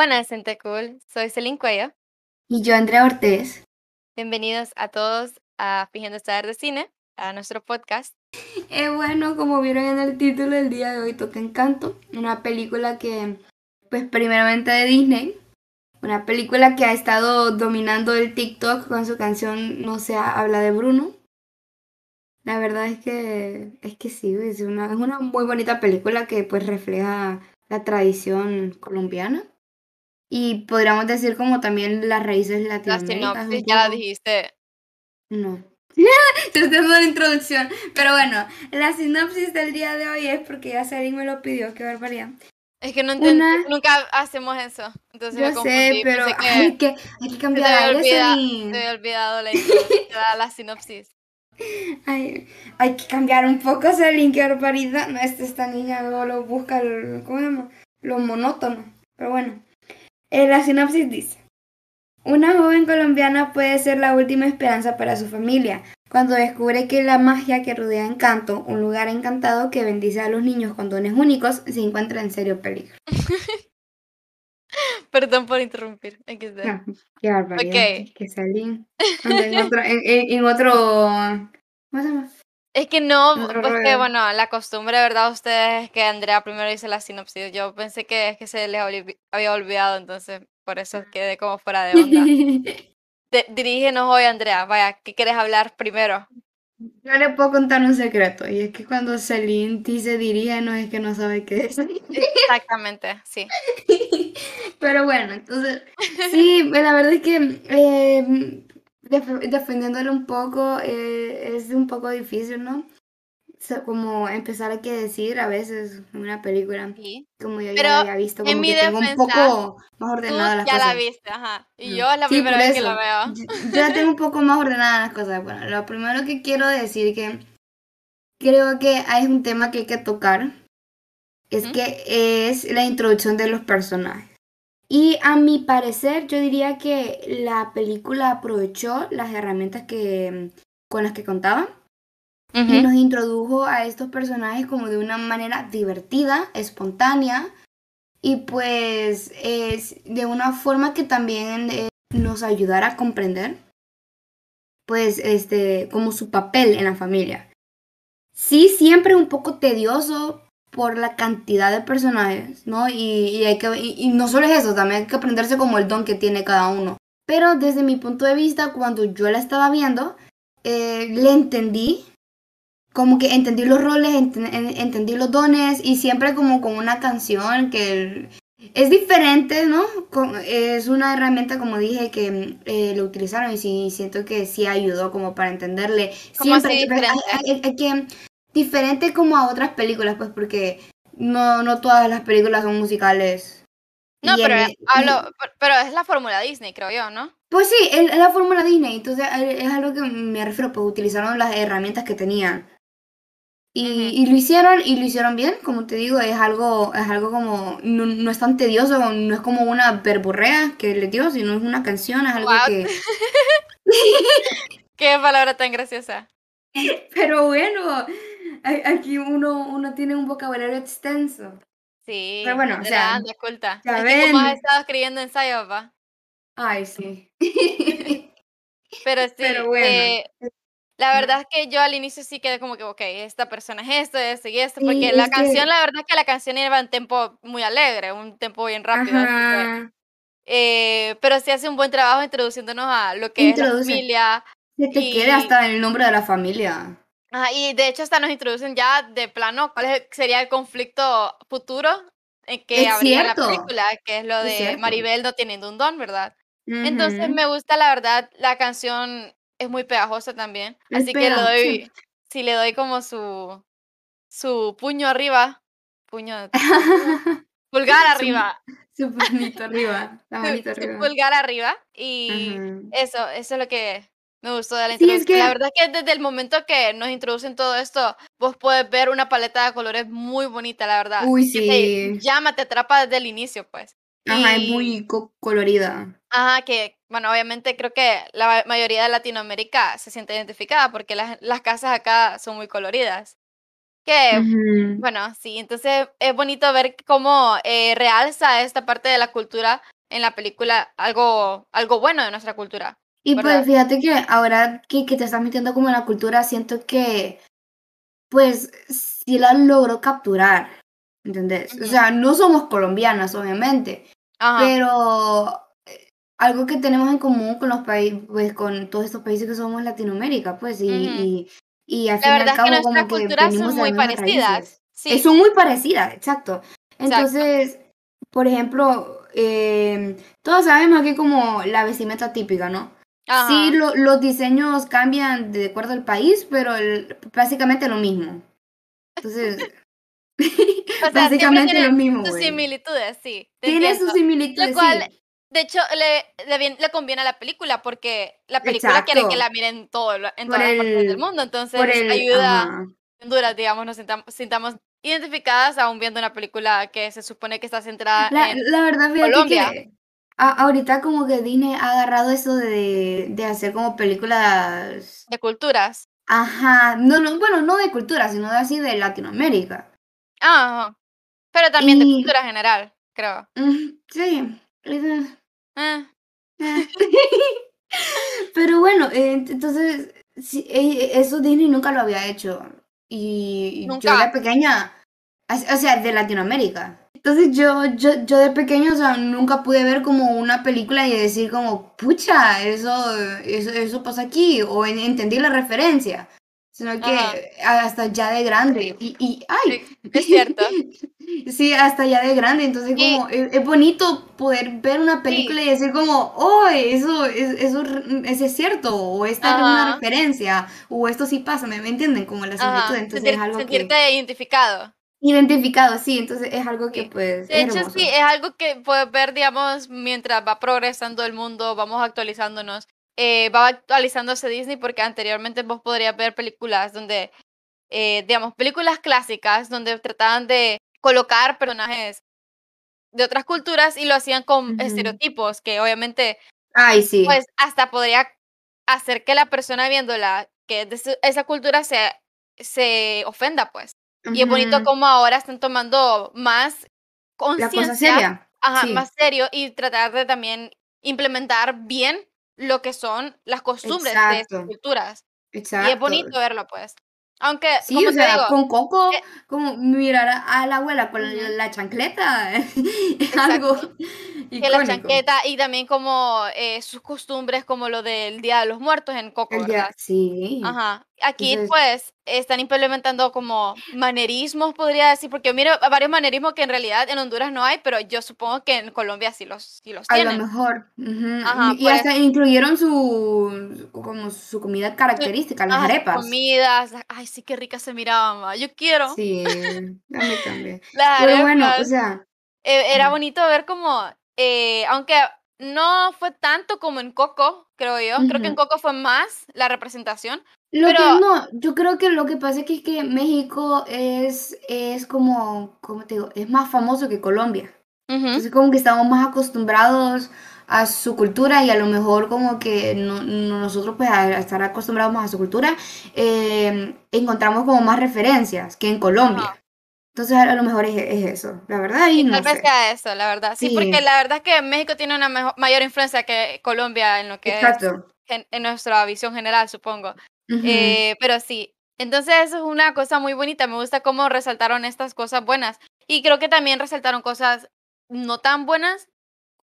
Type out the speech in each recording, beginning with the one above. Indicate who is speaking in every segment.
Speaker 1: Buenas, gente cool. Soy Celine Cuello.
Speaker 2: Y yo, Andrea Ortiz.
Speaker 1: Bienvenidos a todos a Fingiendo Estar de Cine, a nuestro podcast.
Speaker 2: Eh, bueno, como vieron en el título, el día de hoy toca Encanto, una película que, pues, primeramente de Disney. Una película que ha estado dominando el TikTok con su canción No se habla de Bruno. La verdad es que, es que sí, es una, es una muy bonita película que pues refleja la tradición colombiana. Y podríamos decir como también las raíces
Speaker 1: La
Speaker 2: latinoamericanas. un
Speaker 1: sinopsis ya la dijiste.
Speaker 2: No. Te estoy dando la introducción. Pero bueno, la sinopsis del día de hoy es porque ya Sarin me lo pidió, qué barbaridad.
Speaker 1: Es que no entiendo,
Speaker 2: Una-
Speaker 1: nunca hacemos eso. Entonces me
Speaker 2: Yo
Speaker 1: confundí.
Speaker 2: sé, pero
Speaker 1: que
Speaker 2: hay que, hay que
Speaker 1: te
Speaker 2: cambiar
Speaker 1: había
Speaker 2: aire,
Speaker 1: olvidado,
Speaker 2: Sarin.
Speaker 1: te había olvidado la, la, la sinopsis.
Speaker 2: Ay, hay que cambiar un poco, Sarin, qué barbaridad. No, esta, esta niña luego lo busca, el- ¿cómo se llama? Lo monótono. Pero bueno, Eh, la sinopsis dice. Una joven colombiana puede ser la última esperanza para su familia, cuando descubre que la magia que rodea Encanto, un lugar encantado que bendice a los niños con dones únicos, se encuentra en serio peligro.
Speaker 1: Perdón por interrumpir.
Speaker 2: Ah, qué barbaridad.
Speaker 1: Ok.
Speaker 2: Que salí. En otro, en, en- en otro. ¿Cómo se llama?
Speaker 1: Es que no,
Speaker 2: Otro
Speaker 1: pues bueno, la costumbre, ¿verdad? Ustedes es que Andrea primero dice la sinopsis. Yo pensé que es que se les había olvidado, entonces por eso quedé como fuera de onda. De- dirígenos hoy, Andrea. Vaya, ¿qué quieres hablar primero?
Speaker 2: Yo le puedo contar un secreto, y es que cuando Celine dice dirige, no es que no sabe qué es.
Speaker 1: Exactamente, sí.
Speaker 2: Pero bueno, entonces, sí, la verdad es que eh, def- defendiéndole un poco eh, es un poco difícil, ¿no? O sea, como empezar a qué decir a veces en una película,
Speaker 1: Sí.
Speaker 2: como yo
Speaker 1: Pero
Speaker 2: ya había visto,
Speaker 1: en
Speaker 2: como
Speaker 1: mi
Speaker 2: que tengo un poco más
Speaker 1: Tú
Speaker 2: ordenadas las
Speaker 1: ya la
Speaker 2: cosas.
Speaker 1: viste, ajá. Y yo es la
Speaker 2: Sí,
Speaker 1: primera vez que la veo.
Speaker 2: Yo, yo ya tengo un poco más ordenadas las cosas. Bueno, lo primero que quiero decir que creo que hay un tema que hay que tocar. Es que es la introducción de los personajes. Y a mi parecer, yo diría que la película aprovechó las herramientas que, con las que contaba y
Speaker 1: Ujú.
Speaker 2: nos introdujo a estos personajes como de una manera divertida, espontánea y pues es de una forma que también eh, nos ayudara a comprender pues este como su papel en la familia. Sí, siempre un poco tedioso por la cantidad de personajes, ¿no? Y, y hay que, y, y no solo es eso, también hay que aprenderse como el don que tiene cada uno. Pero desde mi punto de vista, cuando yo la estaba viendo, eh, le entendí como que entendí los roles, ent- en- entendí los dones y siempre como con una canción que es diferente, ¿no? Con- es una herramienta, como dije, que eh, lo utilizaron y sí, siento que sí ayudó como para entenderle.
Speaker 1: ¿Cómo así
Speaker 2: Siempre, hay-
Speaker 1: diferente?
Speaker 2: hay- hay que, diferente como a otras películas, pues porque no, no todas las películas son musicales.
Speaker 1: No, pero hablo, pero es la fórmula Disney, creo yo, ¿no?
Speaker 2: Pues sí, es la fórmula Disney, entonces eh, es a lo que me refiero, pues utilizaron las herramientas que tenían. Y, lo hicieron, y lo hicieron bien, como te digo, es algo, es algo como, no, no es tan tedioso, no es como una verborrea que le dio, sino es una canción, es algo
Speaker 1: What?
Speaker 2: que...
Speaker 1: Qué palabra tan graciosa.
Speaker 2: Pero bueno, aquí uno, uno tiene un vocabulario extenso.
Speaker 1: Sí,
Speaker 2: Pero bueno, o sea,
Speaker 1: anda, culta.
Speaker 2: ya
Speaker 1: que como has
Speaker 2: ven.
Speaker 1: estado escribiendo ensayos, va.
Speaker 2: Ay, sí.
Speaker 1: Pero sí,
Speaker 2: Pero bueno.
Speaker 1: eh, la verdad es que yo al inicio sí quedé como que, ok, esta persona es esto, esto y esto,
Speaker 2: Sí,
Speaker 1: porque la
Speaker 2: es que-
Speaker 1: canción, la verdad es que la canción iba en tempo muy alegre, un tempo bien rápido. así que,
Speaker 2: Ajá.
Speaker 1: eh, pero sí hace un buen trabajo introduciéndonos a lo que es la
Speaker 2: Introduce.
Speaker 1: familia.
Speaker 2: Se te
Speaker 1: Y-
Speaker 2: queda hasta el nombre de la familia.
Speaker 1: Y de hecho hasta nos introducen ya de plano cuál es- sería el conflicto futuro en que
Speaker 2: Es
Speaker 1: habría la película, que es lo
Speaker 2: Es
Speaker 1: de
Speaker 2: cierto.
Speaker 1: Maribel no teniendo un don, ¿verdad? Entonces
Speaker 2: Ujú.
Speaker 1: me gusta, la verdad, la canción es muy pegajosa también.
Speaker 2: Es
Speaker 1: Así que le
Speaker 2: pegajosa,
Speaker 1: doy,
Speaker 2: sí
Speaker 1: le doy como su, su puño arriba, puño, pulgar
Speaker 2: Su-
Speaker 1: arriba,
Speaker 2: Su manito arriba. La
Speaker 1: su,
Speaker 2: manito
Speaker 1: su
Speaker 2: arriba.
Speaker 1: pulgar arriba. Y
Speaker 2: Ajá.
Speaker 1: eso, eso es lo que me gustó de la
Speaker 2: Sí, es
Speaker 1: introducción. La
Speaker 2: que-
Speaker 1: verdad es que desde el momento que nos introducen todo esto, vos puedes ver una paleta de colores muy bonita, la verdad.
Speaker 2: Uy,
Speaker 1: que te
Speaker 2: sí.
Speaker 1: llama, te atrapa desde el inicio, pues.
Speaker 2: Ajá, es
Speaker 1: Y-
Speaker 2: muy co- colorida.
Speaker 1: Ajá, que, bueno, obviamente creo que la ma- mayoría de Latinoamérica se siente identificada porque las, las casas acá son muy coloridas. Que,
Speaker 2: Ujú.
Speaker 1: bueno, sí, entonces es bonito ver cómo eh, realza esta parte de la cultura en la película algo, algo bueno de nuestra cultura,
Speaker 2: Y
Speaker 1: ¿verdad?
Speaker 2: pues fíjate que ahora que, que te estás metiendo como en la cultura, siento que pues sí la logró capturar, ¿entendés? O
Speaker 1: Ujú.
Speaker 2: sea, no somos colombianas, obviamente,
Speaker 1: Ajá,
Speaker 2: pero eh, algo que tenemos en común con los países, pues con todos estos países que somos Latinoamérica, pues, y,
Speaker 1: ujú.
Speaker 2: y, y al
Speaker 1: La
Speaker 2: fin y al
Speaker 1: verdad es que
Speaker 2: cabo como que
Speaker 1: culturas son muy parecidas.
Speaker 2: Eh,
Speaker 1: Sí,
Speaker 2: son muy parecidas, exacto.
Speaker 1: exacto.
Speaker 2: Entonces, por ejemplo, em, todos sabemos que como la vestimenta típica, ¿no? Sí,
Speaker 1: Ajá.
Speaker 2: lo- los diseños cambian de acuerdo al país, pero el- básicamente lo mismo. Entonces,
Speaker 1: O sea,
Speaker 2: básicamente
Speaker 1: tiene
Speaker 2: lo mismo,
Speaker 1: sus similitudes, sí,
Speaker 2: Tiene sus similitudes,
Speaker 1: Lo cual,
Speaker 2: sí.
Speaker 1: de hecho, le, le, bien- le conviene a la película porque la película quiere que
Speaker 2: Exacto.
Speaker 1: la miren todo, en
Speaker 2: Por
Speaker 1: todas las partes del
Speaker 2: el,
Speaker 1: mundo, entonces
Speaker 2: el,
Speaker 1: ayuda
Speaker 2: ajá.
Speaker 1: a Honduras, digamos, nos sintamos, sintamos identificadas aún viendo una película que se supone que está centrada
Speaker 2: La,
Speaker 1: en
Speaker 2: la verdad,
Speaker 1: Colombia.
Speaker 2: que a- ahorita como que Disney ha agarrado eso de, de hacer como películas,
Speaker 1: de culturas.
Speaker 2: ajá, no, no, bueno, no de cultura, sino de así de Latinoamérica.
Speaker 1: Ah, pero también de cultura general, creo.
Speaker 2: sí,
Speaker 1: Eh,
Speaker 2: eh. Pero bueno, eh, entonces, sí, eh, eso Disney nunca lo había hecho. Y yo de
Speaker 1: nunca.
Speaker 2: pequeña, o sea, de Latinoamérica. Entonces yo, yo, yo de pequeño, o sea, nunca pude ver como una película y decir como, pucha, eso, eso, eso pasa aquí, o en- entendí la referencia. Sino que
Speaker 1: Ajá.
Speaker 2: hasta ya de grande. Y, y ¡ay!
Speaker 1: Sí, es cierto.
Speaker 2: Sí, hasta ya de grande, entonces
Speaker 1: Y-
Speaker 2: como es, es bonito poder ver una película y decir como, oh, eso, es, eso, es- eso es cierto, o esta es una
Speaker 1: Ajá.
Speaker 2: referencia, o esto sí pasa, ¿me, me entienden? Como la
Speaker 1: Ajá.
Speaker 2: similitud, entonces
Speaker 1: sentir-
Speaker 2: es algo
Speaker 1: sentirte
Speaker 2: que
Speaker 1: identificado.
Speaker 2: Identificado, sí, entonces es algo que
Speaker 1: Sí.
Speaker 2: pues
Speaker 1: De hecho,
Speaker 2: hermoso.
Speaker 1: sí, es algo que puedes ver, digamos, mientras va progresando el mundo, vamos actualizándonos. eh, va actualizándose Disney porque anteriormente vos podrías ver películas donde, eh, digamos, películas clásicas donde trataban de colocar personajes de otras culturas y lo hacían con estereotipos que obviamente,
Speaker 2: Ay, sí.
Speaker 1: pues, hasta podría hacer que la persona viéndola que es de esa cultura se, se ofenda, pues. Y es bonito como ahora están tomando más conciencia. Ajá,
Speaker 2: sí.
Speaker 1: más serio y tratar de también implementar bien lo que son las costumbres de estas
Speaker 2: Exacto,
Speaker 1: culturas. Y
Speaker 2: exacto.
Speaker 1: es bonito verlo, pues. Aunque,
Speaker 2: Sí,
Speaker 1: como
Speaker 2: o sea,
Speaker 1: digo,
Speaker 2: con Coco,
Speaker 1: eh,
Speaker 2: como mirar a, la abuela con la, la chancleta, es algo
Speaker 1: exacto, que la
Speaker 2: icónico.
Speaker 1: chanqueta y también como eh, sus costumbres, como lo del Día de los Muertos en Coco,
Speaker 2: El día,
Speaker 1: ¿verdad?
Speaker 2: sí.
Speaker 1: Ajá. Aquí,
Speaker 2: Entonces,
Speaker 1: pues, están implementando como manerismos, podría decir, porque miro varios manerismos que en realidad en Honduras no hay, pero yo supongo que en Colombia sí los, sí los
Speaker 2: a lo
Speaker 1: tienen.
Speaker 2: mejor. ujú,
Speaker 1: Ajá,
Speaker 2: Y
Speaker 1: por
Speaker 2: hasta incluyeron su, como su comida característica, las
Speaker 1: ajá,
Speaker 2: arepas.
Speaker 1: comidas, ay, sí, qué ricas se miraban, ma, yo quiero
Speaker 2: Sí, a mí también.
Speaker 1: las
Speaker 2: Pero bueno, o
Speaker 1: arepas.
Speaker 2: sea,
Speaker 1: Eh, era bonito ver como, eh, aunque no fue tanto como en Coco, creo yo, creo que en. Coco fue más la representación,
Speaker 2: Lo que
Speaker 1: pero,
Speaker 2: no, yo creo que lo que pasa es que, es que México es, es como, ¿cómo te digo? Es más famoso que Colombia. Entonces como que estamos más acostumbrados a su cultura y a lo mejor como que no- no- nosotros pues al estar acostumbrados más a su cultura, eh, encontramos como más referencias que en Colombia. Entonces a lo mejor es, es eso, la verdad, y no
Speaker 1: tal vez sea eso, la verdad. Sí, porque la verdad es que México tiene una mayor influencia que Colombia en lo que es gen- en nuestra visión general, supongo. Eh, pero sí, entonces eso es una cosa muy bonita, me gusta cómo resaltaron estas cosas buenas y creo que también resaltaron cosas no tan buenas,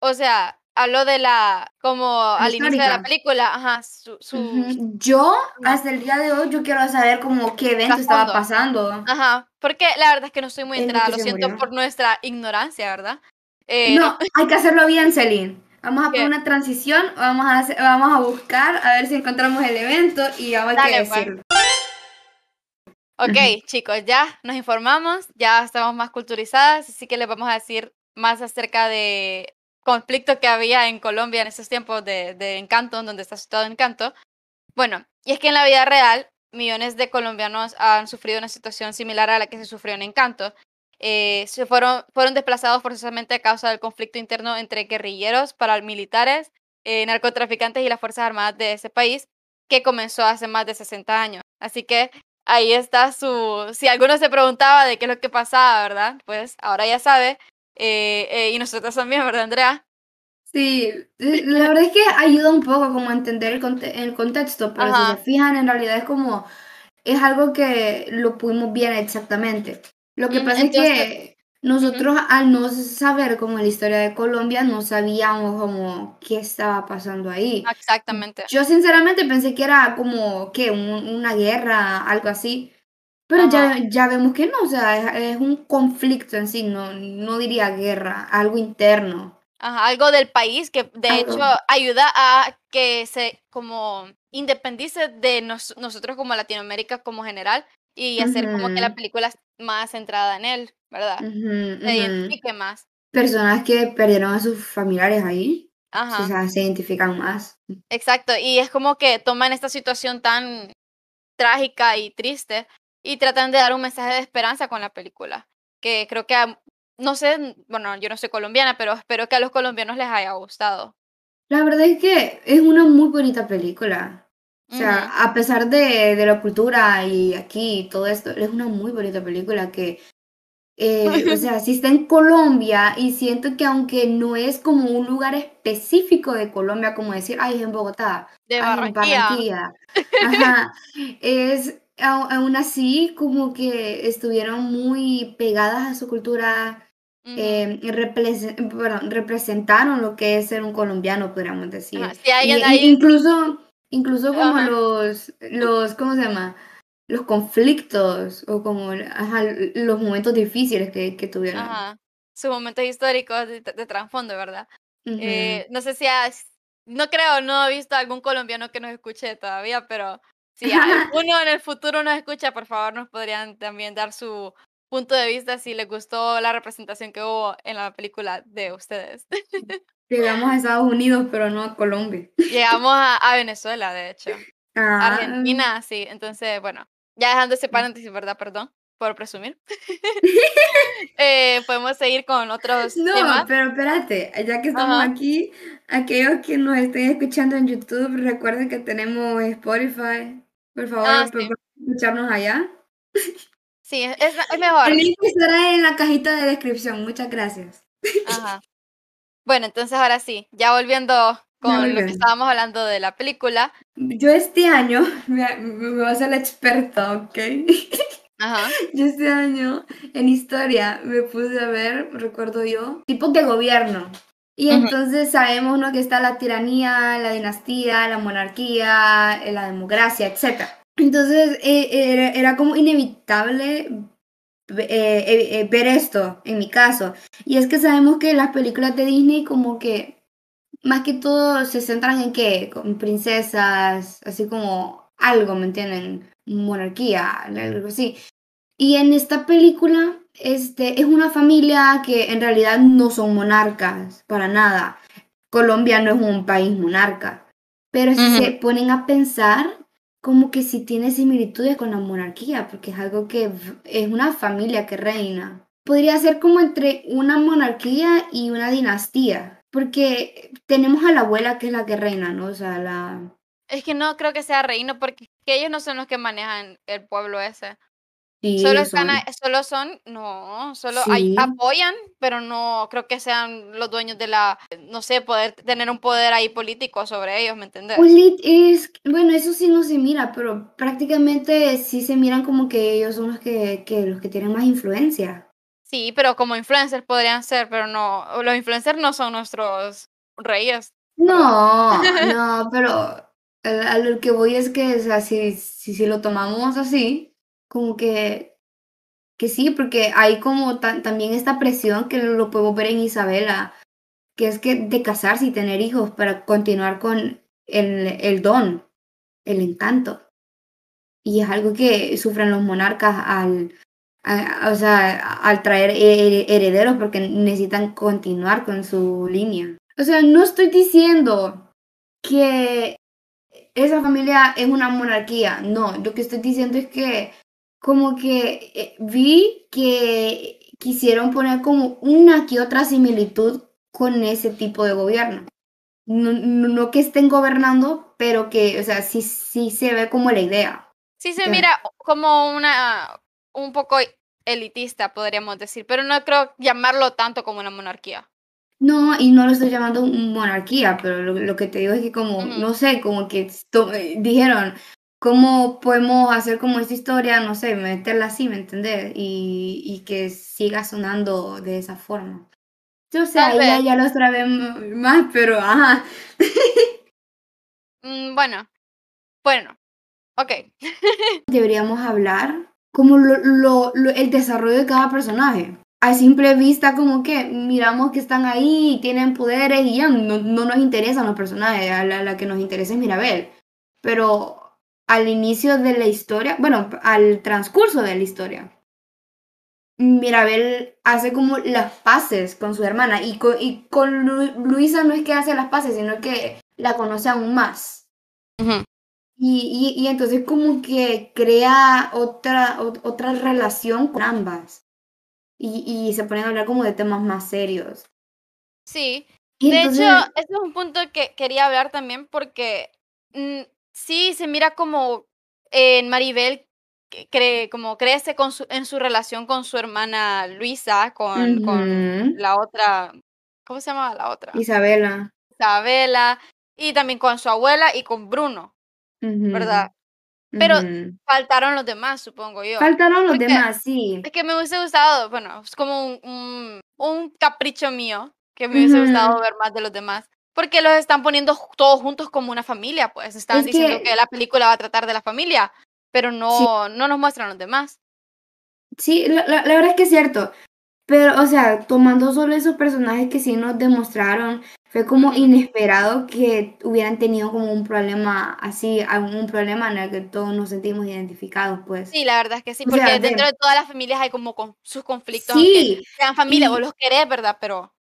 Speaker 1: o sea, hablo de la, como al inicio de la película, ajá, su, su,
Speaker 2: Ujú. Yo,
Speaker 1: Ajá.
Speaker 2: hasta el día de hoy, yo quiero saber como qué evento estaba
Speaker 1: Trasfondo.
Speaker 2: pasando.
Speaker 1: ajá, porque la verdad es que no estoy muy enterada, lo siento
Speaker 2: murió.
Speaker 1: por nuestra ignorancia, ¿verdad? Eh, no,
Speaker 2: No, hay que hacerlo bien, Celine. Vamos a poner
Speaker 1: ¿qué?
Speaker 2: una transición, vamos a, hacer- vamos a buscar a ver si encontramos el evento y vamos a
Speaker 1: pues.
Speaker 2: decirlo.
Speaker 1: Ok, chicos, ya nos informamos, ya estamos más culturizadas, así que les vamos a decir más acerca de conflicto que había en Colombia en esos tiempos de, de Encanto, donde está situado Encanto. Bueno, y es que en la vida real, millones de colombianos han sufrido una situación similar a la que se sufrió en Encanto. Eh, se fueron, fueron desplazados forzosamente a causa del conflicto interno entre guerrilleros, paramilitares, eh, narcotraficantes y las Fuerzas Armadas de ese país, que comenzó hace más de 60 años. Así que ahí está su, si alguno se preguntaba de qué es lo que pasaba, ¿verdad? Pues ahora ya sabe, eh, eh, y nosotros también, ¿verdad, Andrea?
Speaker 2: Sí, la verdad es que ayuda un poco como a entender el, el contexto, pero si se fijan, en realidad es como, es algo que lo pudimos ver exactamente. Lo que pasa es que nosotros al no saber como la historia de Colombia, no sabíamos como qué estaba pasando ahí.
Speaker 1: Exactamente.
Speaker 2: Yo sinceramente pensé que era como que una guerra, algo así. Pero ya, ya vemos que no, o sea, es, un conflicto en sí, no, no diría guerra, algo interno.
Speaker 1: Ajá, algo del país que de hecho ayuda a que se como independice de nosotros como Latinoamérica como general y hacer como que la película más centrada en él, ¿verdad? Se identifique más.
Speaker 2: Personas que perdieron a sus familiares ahí, Ajá. o sea, se identifican más.
Speaker 1: Exacto, y es como que toman esta situación tan trágica y triste y tratan de dar un mensaje de esperanza con la película, que creo que no sé, bueno, yo no soy colombiana, pero espero que a los colombianos les haya gustado.
Speaker 2: La verdad es que es una muy bonita película. O sea, a pesar de, de, la cultura y aquí todo esto, es una muy bonita película que, eh, o sea, sí está en Colombia y siento que aunque no es como un lugar específico de Colombia, como decir, ay, es en Bogotá,
Speaker 1: de Barranquilla.
Speaker 2: Ajá, es aún así como que estuvieron muy pegadas a su cultura eh, representaron lo que es ser un colombiano, podríamos decir. Incluso, incluso como los, los, ¿cómo se llama? Los conflictos o como los momentos difíciles que, que tuvieron. Ajá.
Speaker 1: Sus momentos históricos de, trasfondo, ¿verdad? Eh, no sé si has, no creo, no he visto algún colombiano que nos escuche todavía, pero si alguno en el futuro nos escucha, por favor nos podrían también dar su punto de vista si les gustó la representación que hubo en la película de ustedes.
Speaker 2: Llegamos a Estados Unidos, pero no a Colombia.
Speaker 1: Llegamos a, Venezuela, de hecho. Ah. Argentina, sí. Entonces, bueno, ya dejando ese paréntesis, ¿verdad? Perdón por presumir. Eh, podemos seguir con otros
Speaker 2: no,
Speaker 1: temas.
Speaker 2: pero espérate, ya que estamos aquí, aquellos que nos estén escuchando en YouTube, recuerden que tenemos Spotify. Por favor, ah, escucharnos allá.
Speaker 1: Sí, es, es mejor.
Speaker 2: El link estará en la cajita de descripción. Muchas gracias.
Speaker 1: Ajá. Bueno, entonces ahora sí, ya volviendo con lo que estábamos hablando de la película.
Speaker 2: Yo este año me, me voy a hacer la experta, ¿ok? Ajá. Yo este año en historia me puse a ver, recuerdo yo, tipos de gobierno. Y entonces sabemos ¿no? que está la tiranía, la dinastía, la monarquía, la democracia, etc. Entonces eh, era, como inevitable eh, eh, ver esto, en mi caso. Y es que sabemos que las películas de Disney como que más que todo se centran en que con princesas, así como algo, ¿me entienden? Monarquía, algo así. Y en esta película este, es una familia que en realidad no son monarcas, para nada. Colombia no es un país monarca. Pero si se ponen a pensar, como que sí tiene similitudes con la monarquía, porque es algo que es una familia que reina. Podría ser como entre una monarquía y una dinastía, porque tenemos a la abuela que es la que reina, ¿no? O sea, la...
Speaker 1: Es que no creo que sea reino, porque ellos no son los que manejan el pueblo ese solo, están, solo son, no, solo apoyan, pero no creo que sean los dueños de la, no sé, poder tener un poder ahí político sobre ellos, ¿me entiendes?
Speaker 2: es, bueno, eso sí no se mira, pero prácticamente sí se miran como que ellos son los que, que los que tienen más influencia.
Speaker 1: Sí, pero como influencers podrían ser, pero no, los influencers no son nuestros reyes.
Speaker 2: No, no, pero a, lo que voy es que, o sea, si, si, si lo tomamos así, como que, que sí, porque hay como también esta presión que lo podemos ver en Isabela, que es que de casarse y tener hijos para continuar con el, el don, el encanto. Y es algo que sufren los monarcas al, o sea, al traer herederos porque necesitan continuar con su línea. O sea, no estoy diciendo que esa familia es una monarquía, no, lo que estoy diciendo es que como que eh, vi que quisieron poner como una que otra similitud con ese tipo de gobierno. No, que estén gobernando, pero que, o sea, sí, sí se ve como la idea.
Speaker 1: Sí se mira como una, un poco elitista, podríamos decir, pero no creo llamarlo tanto como una monarquía.
Speaker 2: No, y no lo estoy llamando monarquía, pero lo, lo que te digo es que como, no sé, como que eh, dijeron, ¿cómo podemos hacer como esta historia, no sé, meterla así, ¿me entendés? Y, y que siga sonando de esa forma. Yo sé, ahí ya, ya lo más, pero ajá.
Speaker 1: Mm, bueno, bueno, ok.
Speaker 2: Deberíamos hablar como lo, lo- lo- el desarrollo de cada personaje. A simple vista, como que miramos que están ahí tienen poderes y ya no, no nos interesan los personajes. A la, la que nos interesa es Mirabel. Pero al inicio de la historia, bueno, al transcurso de la historia, Mirabel hace como las paces con su hermana y con, y con Lu- Luisa no es que hace las paces, sino que la conoce aún más.
Speaker 1: Ujú.
Speaker 2: Y, y, y entonces como que crea otra, ot- otra relación con ambas. Y, y se ponen a hablar como de temas más serios.
Speaker 1: Sí, de
Speaker 2: entonces,
Speaker 1: hecho, ese es un punto que quería hablar también porque mm, sí se mira como en Maribel cree, como crece con su, en su relación con su hermana Luisa, con, con la otra, ¿cómo se llama la otra?
Speaker 2: Isabela.
Speaker 1: Isabela, y también con su abuela y con Bruno, ¿verdad? Pero faltaron los demás, supongo yo.
Speaker 2: Faltaron los
Speaker 1: Porque
Speaker 2: demás, sí.
Speaker 1: es que me hubiese gustado, bueno, es como un, un, un capricho mío, que me hubiese gustado ver más de los demás. Porque los están poniendo todos juntos como una familia, pues. Están
Speaker 2: Es
Speaker 1: diciendo
Speaker 2: que-
Speaker 1: que la película va a tratar de la familia, pero no, no nos muestran los demás.
Speaker 2: Sí, la, la- la verdad es que es cierto. Pero, o sea, tomando solo esos personajes que sí nos demostraron, fue como inesperado que hubieran tenido como un problema así, algún problema en el que todos nos sentimos identificados, pues.
Speaker 1: Sí, la verdad es que sí,
Speaker 2: O
Speaker 1: porque
Speaker 2: sea,
Speaker 1: dentro
Speaker 2: de-
Speaker 1: de todas las familias hay como con sus conflictos,
Speaker 2: Sí,
Speaker 1: sean familia,
Speaker 2: y-
Speaker 1: vos los querés, ¿verdad? Pero,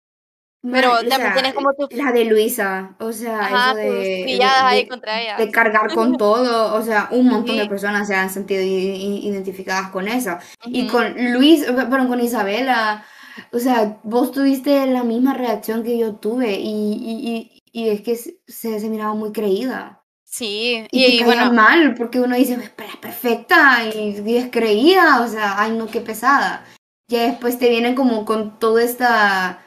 Speaker 1: pero
Speaker 2: o
Speaker 1: también
Speaker 2: sea,
Speaker 1: tienes como tus,
Speaker 2: la de Luisa, o sea,
Speaker 1: ajá,
Speaker 2: eso de,
Speaker 1: ahí contra ellas.
Speaker 2: de cargar con todo, o sea, un montón de personas se han sentido identificadas con eso. Y con Luis, perdón, con Isabela, o sea, vos tuviste la misma reacción que yo tuve y, y, y, y es que se, se miraba muy creída.
Speaker 1: Sí,
Speaker 2: Y,
Speaker 1: y,
Speaker 2: te
Speaker 1: y bueno,
Speaker 2: mal porque uno dice, pero es perfecta y, y es creída, o sea, ay no, qué pesada. Ya después te vienen como con toda esta,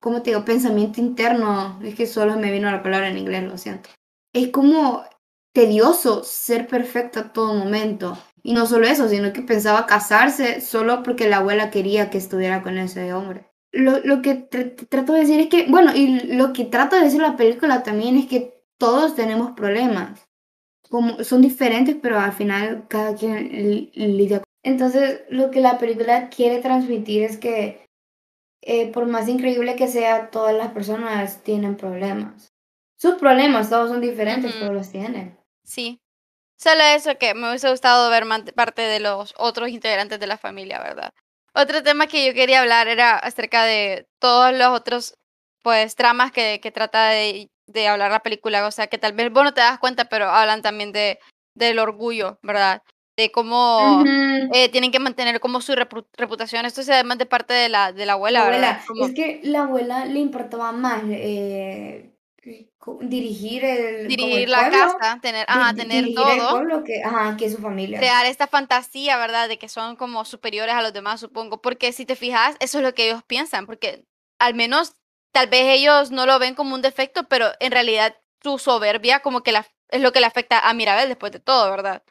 Speaker 2: ¿cómo te digo? Pensamiento interno. Es que solo me vino la palabra en inglés, lo siento. Es como tedioso ser perfecta a todo momento. Y no solo eso, sino que pensaba casarse solo porque la abuela quería que estuviera con ese hombre. Lo, lo que tr- trato de decir es que, bueno, y lo que trata de decir la película también es que todos tenemos problemas. Como, son diferentes, pero al final cada quien li- lidia con... Entonces, lo que la película quiere transmitir es que, eh, por más increíble que sea, todas las personas tienen problemas. Sus problemas, todos son diferentes, pero los tienen.
Speaker 1: sí. Solo eso que me hubiese gustado ver parte de los otros integrantes de la familia, ¿verdad? Otro tema que yo quería hablar era acerca de todos los otros, pues, tramas que, que trata de, de hablar la película. O sea, que tal vez vos no te das cuenta, pero hablan también de, del orgullo, ¿verdad? De cómo eh, tienen que mantener como su repu- reputación. Esto es además de parte de la, de la abuela,
Speaker 2: La
Speaker 1: ¿verdad?
Speaker 2: abuela,
Speaker 1: Como
Speaker 2: es que la abuela le importaba más eh, dirigir el,
Speaker 1: dirigir la
Speaker 2: pueblo,
Speaker 1: casa, tener, ajá, tener todo.
Speaker 2: que, ajá, que su familia.
Speaker 1: crear esta fantasía, ¿verdad? De que son como superiores a los demás, supongo. Porque si te fijas, eso es lo que ellos piensan, porque al menos tal vez ellos no lo ven como un defecto, pero en realidad su soberbia como que la, es lo que le afecta a Mirabel después de todo, ¿verdad?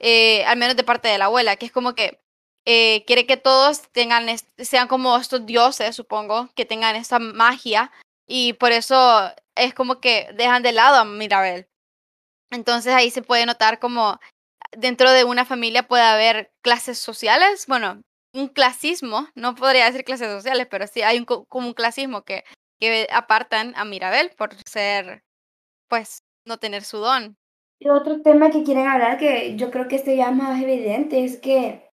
Speaker 1: Eh, al menos de parte de la abuela, que es como que eh, quiere que todos tengan sean como estos dioses, supongo, que tengan esta magia, y por eso es como que dejan de lado a Mirabel. Entonces ahí se puede notar como dentro de una familia puede haber clases sociales, bueno, un clasismo, no podría decir clases sociales, pero sí hay un, co- como un clasismo que, que apartan a Mirabel por ser, pues, no tener su don.
Speaker 2: Y otro tema que quieren hablar, que yo creo que este ya es más evidente, es que,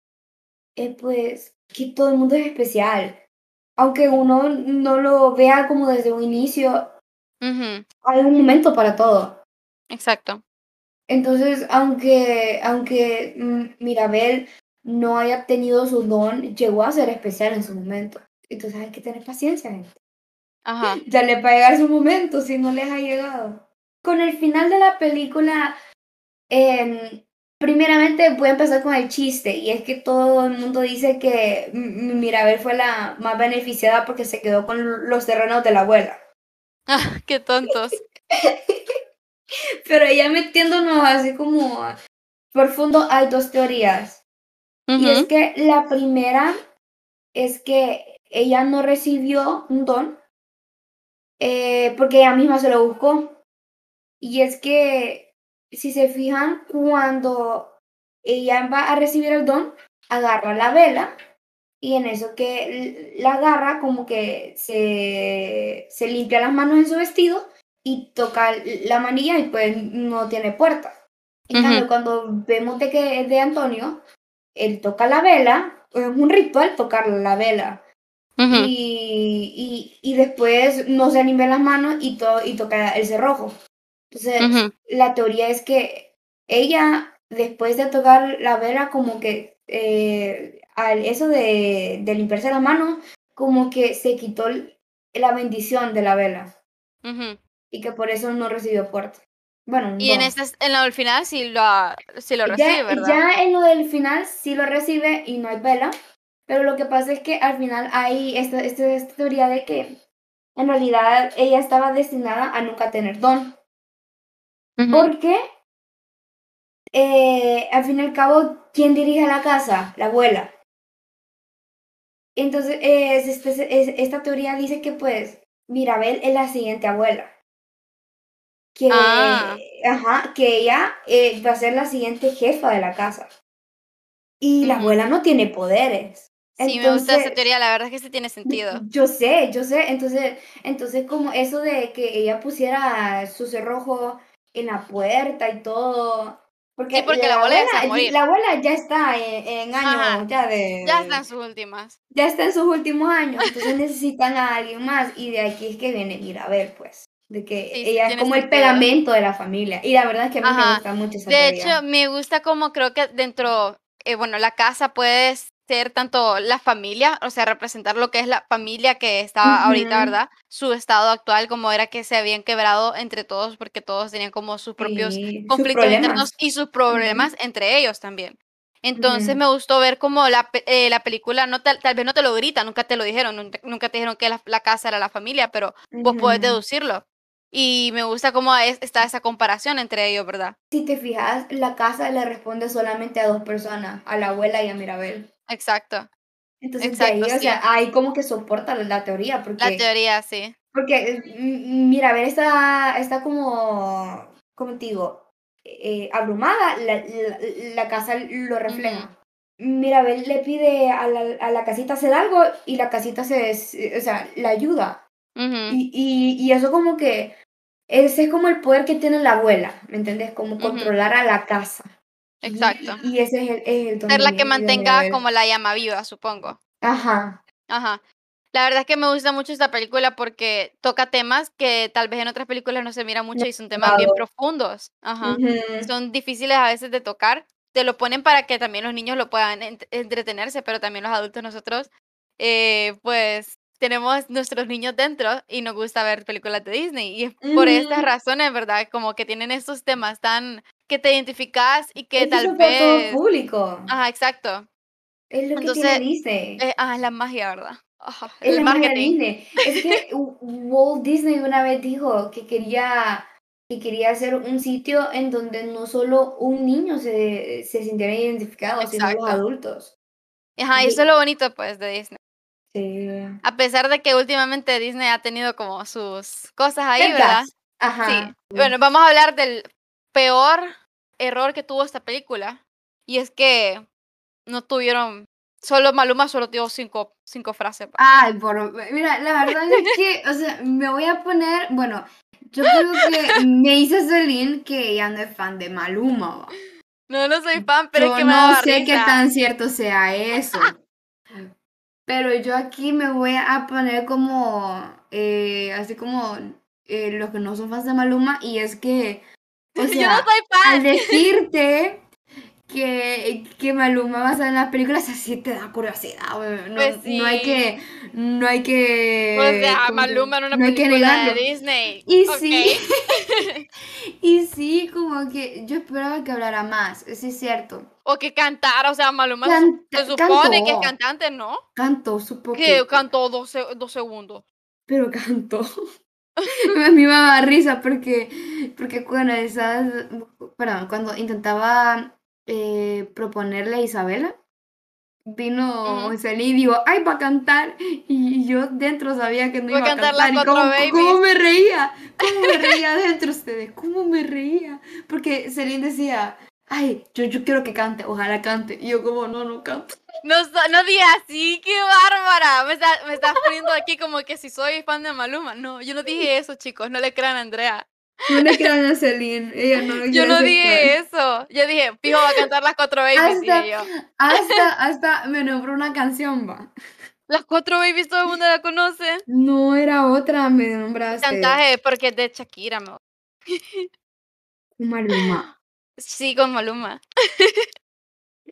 Speaker 2: eh, pues, que todo el mundo es especial. Aunque uno no lo vea como desde un inicio, hay un momento para todo.
Speaker 1: exacto.
Speaker 2: Entonces, aunque, aunque mm, Mirabel no haya tenido su don, llegó a ser especial en su momento. Entonces hay que tener paciencia, gente.
Speaker 1: Ajá.
Speaker 2: Ya le va a llegar su momento si no les ha llegado. Con el final de la película, em, primeramente voy a empezar con el chiste, y es que todo el mundo dice que Mirabel fue la más beneficiada porque se quedó con los terrenos de la abuela.
Speaker 1: Ah, qué tontos.
Speaker 2: Pero ya metiéndonos así como profundo, hay dos teorías. Y es que la primera es que ella no recibió un don eh, porque ella misma se lo buscó. Y es que, si se fijan, cuando ella va a recibir el don, agarra la vela y en eso que la agarra como que se, se limpia las manos en su vestido y toca la manilla y pues no tiene puerta. En cambio, cuando vemos de que es de Antonio, él toca la vela, es un ritual tocar la vela. y, y, después no se limpia las manos y, y toca el cerrojo. Entonces, la teoría es que ella, después de tocar la vela, como que eh, al eso de, de, limpiarse las manos, como que se quitó la bendición de la vela. Y que por eso no recibió puerta. Bueno,
Speaker 1: y en, este, en lo del final sí lo, sí lo recibe, ¿verdad?
Speaker 2: Ya en lo del final sí lo recibe y no hay vela. Pero lo que pasa es que al final hay esta, esta, esta teoría de que en realidad ella estaba destinada a nunca tener don. Porque eh, al fin y al cabo, ¿quién dirige la casa? La abuela. Entonces, este, esta teoría dice que pues Mirabel es la siguiente abuela que, ah. ajá, que ella eh, va a ser la siguiente jefa de la casa. Y la abuela no tiene poderes.
Speaker 1: Sí, me gusta esa teoría, la verdad es que sí tiene sentido.
Speaker 2: Yo sé, yo sé, entonces, entonces como eso de que ella pusiera su cerrojo en la puerta y todo, porque,
Speaker 1: porque la, abuela,
Speaker 2: la abuela ya está en, años ya de...
Speaker 1: Ya está en sus últimas.
Speaker 2: Ya está en sus últimos años, entonces necesitan a alguien más y de aquí es que viene ver pues de que ella es como el pegamento de la familia. Y la verdad es que a mí me gusta mucho esa
Speaker 1: De hecho, me gusta como creo que dentro, eh, bueno, la casa puede ser tanto la familia, o sea, representar lo que es la familia que estaba ahorita, ¿verdad? Su estado actual, como era que se habían quebrado entre todos, porque todos tenían como sus propios conflictos internos y sus problemas entre ellos también. Entonces me gustó ver como la, eh, la película, no tal, vez no te lo grita, nunca te lo dijeron, nunca, te dijeron que la, casa era la familia, pero vos podés deducirlo. Y me gusta cómo está esa comparación entre ellos, ¿verdad?
Speaker 2: Si te fijas, la casa le responde solamente a dos personas, a la abuela y a Mirabel.
Speaker 1: Exacto.
Speaker 2: Entonces, ahí, o sea, ahí como que soporta la teoría. Porque,
Speaker 1: la teoría, sí.
Speaker 2: Porque Mirabel está, está como, como te digo, eh, abrumada, la, la, casa lo refleja. Mirabel le pide a la, a la casita hacer algo y la casita se, o sea, la ayuda. y, y, y, eso como que ese es como el poder que tiene la abuela, ¿me entiendes? Como controlar a la casa.
Speaker 1: Exacto.
Speaker 2: Y, ese es el, es
Speaker 1: Ser la que mantenga como la llama viva, supongo.
Speaker 2: Ajá.
Speaker 1: Ajá. La verdad es que me gusta mucho esta película porque toca temas que tal vez en otras películas no se mira mucho y son temas bien profundos. Ajá. Son difíciles a veces de tocar. Te lo ponen para que también los niños lo puedan entretenerse, pero también los adultos nosotros, eh, pues tenemos nuestros niños dentro y nos gusta ver películas de Disney. Y es por estas razones, ¿verdad? Como que tienen estos temas tan que te identificas y que tal vez.
Speaker 2: Todo público.
Speaker 1: Ajá, exacto.
Speaker 2: Es lo que tiene Disney.
Speaker 1: Eh, ah, es la magia, ¿verdad?
Speaker 2: es el la marketing. Magia Disney. Es que Walt Disney una vez dijo que quería que quería hacer un sitio en donde no solo un niño se, se sintiera identificado, sino los adultos.
Speaker 1: Ajá, y eso es lo bonito, pues, de Disney.
Speaker 2: A
Speaker 1: pesar de que últimamente Disney ha tenido como sus cosas ahí, ¿verdad?
Speaker 2: Ajá.
Speaker 1: Sí. Bueno, vamos a hablar del peor error que tuvo esta película. Y es que no tuvieron. Solo Maluma solo tuvo cinco, cinco frases.
Speaker 2: Ay, por, mira, la verdad es que, o sea, me voy a poner. Bueno, yo creo que me hizo Celine que ella no es fan de Maluma.
Speaker 1: No, no soy fan, pero es que
Speaker 2: me
Speaker 1: No
Speaker 2: sé qué tan cierto sea eso. Pero yo aquí me voy a poner como, eh, así como eh, los que no son fans de Maluma, y es que,
Speaker 1: o sea, yo no soy fan.
Speaker 2: al decirte que, que Maluma va a salir en las películas, así te da curiosidad. No,
Speaker 1: Pues
Speaker 2: no hay que, no hay que...
Speaker 1: O sea,
Speaker 2: ¿cómo se-
Speaker 1: Maluma en una
Speaker 2: no
Speaker 1: película de. Disney.
Speaker 2: Y sí. Y sí, como que yo esperaba que hablara más, sí es cierto.
Speaker 1: O que cantara, o sea, Maluma se supone que es cantante, ¿no?
Speaker 2: Cantó su poquito.
Speaker 1: Que cantó dos, dos segundos.
Speaker 2: Pero cantó. a mí me daba risa porque, porque cuando esas, perdón, cuando intentaba eh, proponerle a Isabela, vino. Celine y dijo, ay, va a cantar. Y yo dentro sabía que no
Speaker 1: Voy
Speaker 2: iba a
Speaker 1: cantar
Speaker 2: cantar. y cómo, cómo me reía, cómo me reía dentro ustedes, cómo me reía. Porque Celine decía, ay, yo, yo quiero que cante, ojalá cante. Y yo como, no, no canto.
Speaker 1: No, no digas así, qué bárbara. Me, está- me estás poniendo aquí como que si soy fan de Maluma. No, yo no dije eso, chicos. No le crean a Andrea.
Speaker 2: No le crean a Celine, ella no lo
Speaker 1: Yo no dije eso. Yo dije, fijo, va a cantar las cuatro babies,
Speaker 2: Hasta-
Speaker 1: dije yo.
Speaker 2: Hasta, hasta me nombró una canción, va.
Speaker 1: Las cuatro babies todo el mundo la conoce.
Speaker 2: No era otra, me nombraste.
Speaker 1: Chantaje, porque es de Shakira, me
Speaker 2: Maluma.
Speaker 1: Sí, con Maluma.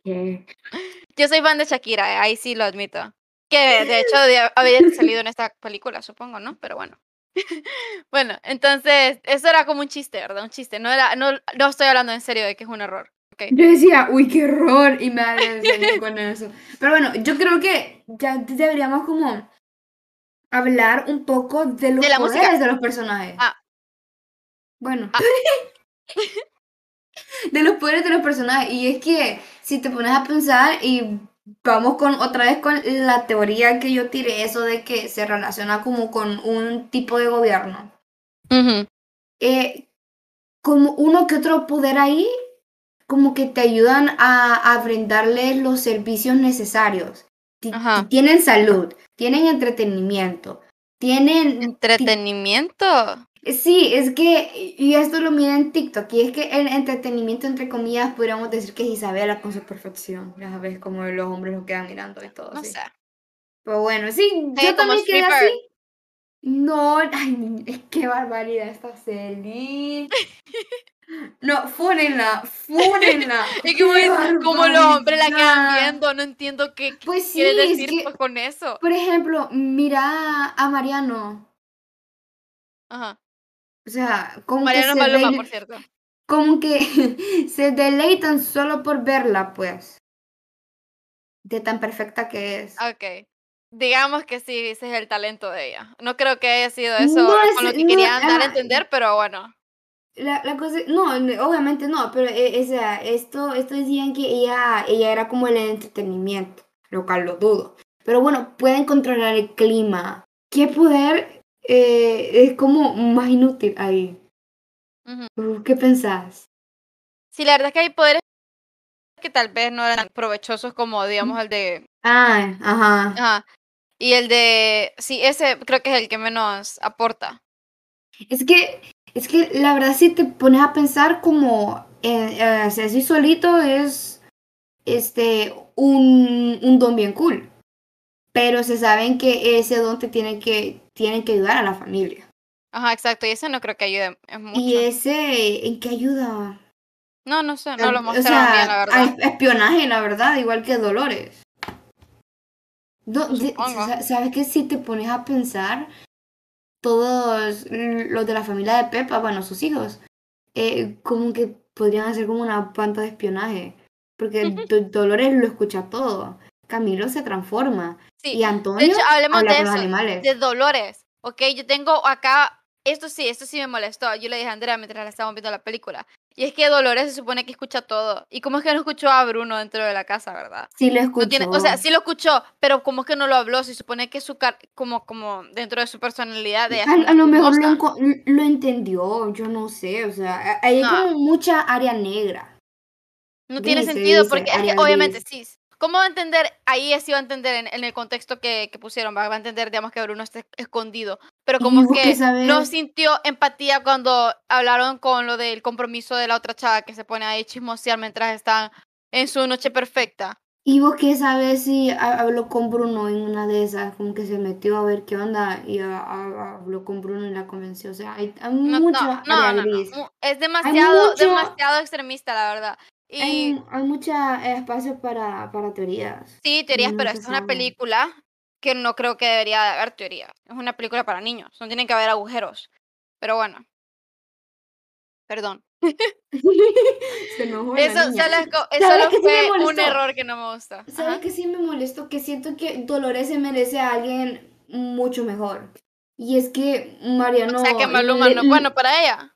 Speaker 1: Yo soy fan de Shakira, eh, ahí sí lo admito. Que de hecho de- había salido en esta película, supongo, ¿no? Pero bueno. bueno, entonces, eso era como un chiste, ¿verdad? Un chiste. No, era, no, no estoy hablando en serio de que es un error. ok.
Speaker 2: Yo decía, uy, qué horror, y me da con eso. Pero bueno, yo creo que ya deberíamos como hablar un poco de los
Speaker 1: De la música.
Speaker 2: poderes de los personajes.
Speaker 1: Ah.
Speaker 2: Bueno.
Speaker 1: Ah.
Speaker 2: de los poderes de los personajes. Y es que si te pones a pensar y vamos con otra vez con la teoría que yo tiré, eso de que se relaciona como con un tipo de gobierno. Eh, como uno que otro poder ahí, como que te ayudan a, a brindarles los servicios necesarios.
Speaker 1: Ajá.
Speaker 2: Tienen salud, tienen entretenimiento, tienen...
Speaker 1: Entretenimiento.
Speaker 2: Sí, es que, y esto lo mira en TikTok, y es que el entretenimiento, entre comillas, podríamos decir que es Isabela con su perfección. Ya sabes, como los hombres lo quedan mirando y todo.
Speaker 1: No
Speaker 2: así.
Speaker 1: sé.
Speaker 2: Pero bueno, sí,
Speaker 1: Sí,
Speaker 2: yo también quedé
Speaker 1: stripper.
Speaker 2: así. No, ay, es que barbaridad esta Celine. No,
Speaker 1: como,
Speaker 2: qué
Speaker 1: es- como los hombres la quedan viendo, no entiendo qué
Speaker 2: Pues sí,
Speaker 1: quiere
Speaker 2: es
Speaker 1: decir
Speaker 2: que,
Speaker 1: pues, con eso.
Speaker 2: por ejemplo, mira a Mariano.
Speaker 1: Ajá.
Speaker 2: O sea, como que se
Speaker 1: por cierto.
Speaker 2: como que se deleitan solo por verla, pues. De tan perfecta que es.
Speaker 1: Ok. Digamos que sí, ese es el talento de ella. No creo que haya sido eso
Speaker 2: No es-
Speaker 1: con lo que
Speaker 2: no,
Speaker 1: querían dar a entender, pero bueno.
Speaker 2: La, la cosa, no, no, obviamente no, pero eh, o sea, esto, esto decían que ella, ella era como el entretenimiento, lo cual lo dudo. Pero bueno, pueden controlar el clima. ¿Qué poder eh, es como más inútil ahí? ¿Qué pensás?
Speaker 1: Sí, la verdad es que hay poderes que tal vez no eran provechosos como, digamos, el de...
Speaker 2: Ah, ajá.
Speaker 1: Ajá. Y el de... Sí, ese creo que es el que menos aporta.
Speaker 2: Es que, es que la verdad si te pones a pensar como, eh, eh, así solito es, este, un, un don bien cool. Pero se saben que ese don te tiene que, tiene que ayudar a la familia.
Speaker 1: Ajá, exacto. Y ese no creo que ayude es mucho.
Speaker 2: Y ese, ¿en qué ayuda?
Speaker 1: No, no sé, no lo
Speaker 2: O
Speaker 1: mostraron bien, la verdad.
Speaker 2: a espionaje, la verdad, igual que Dolores. Do- ¿Sabes que si te pones a pensar, todos los de la familia de Pepa, bueno, sus hijos, eh, como que podrían hacer como una panta de espionaje? Porque Do- Dolores lo escucha todo. Camilo se transforma.
Speaker 1: Sí.
Speaker 2: Y Antonio
Speaker 1: De hecho, hablemos
Speaker 2: habla
Speaker 1: de
Speaker 2: con los
Speaker 1: eso,
Speaker 2: animales.
Speaker 1: de Dolores, ¿ok? Yo tengo acá, esto sí, esto sí me molestó. Yo le dije a Andrea mientras la estábamos viendo la película. Y es que Dolores se supone que escucha todo. ¿Y cómo es que no escuchó a Bruno dentro de la casa, verdad?
Speaker 2: Sí lo
Speaker 1: No
Speaker 2: escuchó.
Speaker 1: tiene, o sea, sí lo escuchó, pero como es que no lo habló, se supone que su car como, como dentro de su personalidad de
Speaker 2: A, a lo mejor lo, lo entendió, yo no sé, o sea, hay
Speaker 1: No.
Speaker 2: como mucha área negra.
Speaker 1: No tiene sentido,
Speaker 2: dice,
Speaker 1: porque es que obviamente sí. ¿Cómo va a entender? Ahí sí va a entender en, en el contexto que, que pusieron, va va a entender, digamos, que Bruno está escondido. Pero
Speaker 2: ¿Y
Speaker 1: como
Speaker 2: qué
Speaker 1: que no sintió empatía cuando hablaron con lo del compromiso de la otra chava que se pone ahí chismosear mientras están en su noche perfecta.
Speaker 2: ¿Y vos qué sabes si ha- habló con Bruno en una de esas? Como que se metió a ver qué onda y a- a- habló con Bruno y la convenció. O sea, hay, hay
Speaker 1: No,
Speaker 2: mucha
Speaker 1: no, no, Es demasiado,
Speaker 2: mucho-
Speaker 1: demasiado extremista, la verdad. Y
Speaker 2: Hay, hay mucha eh, espacio para, para teorías.
Speaker 1: sí, teorías,
Speaker 2: no
Speaker 1: pero esta es una película que no creo que debería de haber teoría. Es una película para niños, no tienen que haber agujeros. Pero bueno. Perdón.
Speaker 2: Se enojó la
Speaker 1: Eso
Speaker 2: niña.
Speaker 1: solo, es co- eso
Speaker 2: ¿Sabes
Speaker 1: solo
Speaker 2: qué sí
Speaker 1: fue un error que no me gustó.
Speaker 2: ¿Sabes
Speaker 1: Ajá.
Speaker 2: qué sí me molestó? Que siento que Dolores se merece a alguien mucho mejor. Y es que Mariano...
Speaker 1: O sea que Maluma
Speaker 2: le-
Speaker 1: no, bueno, para ella.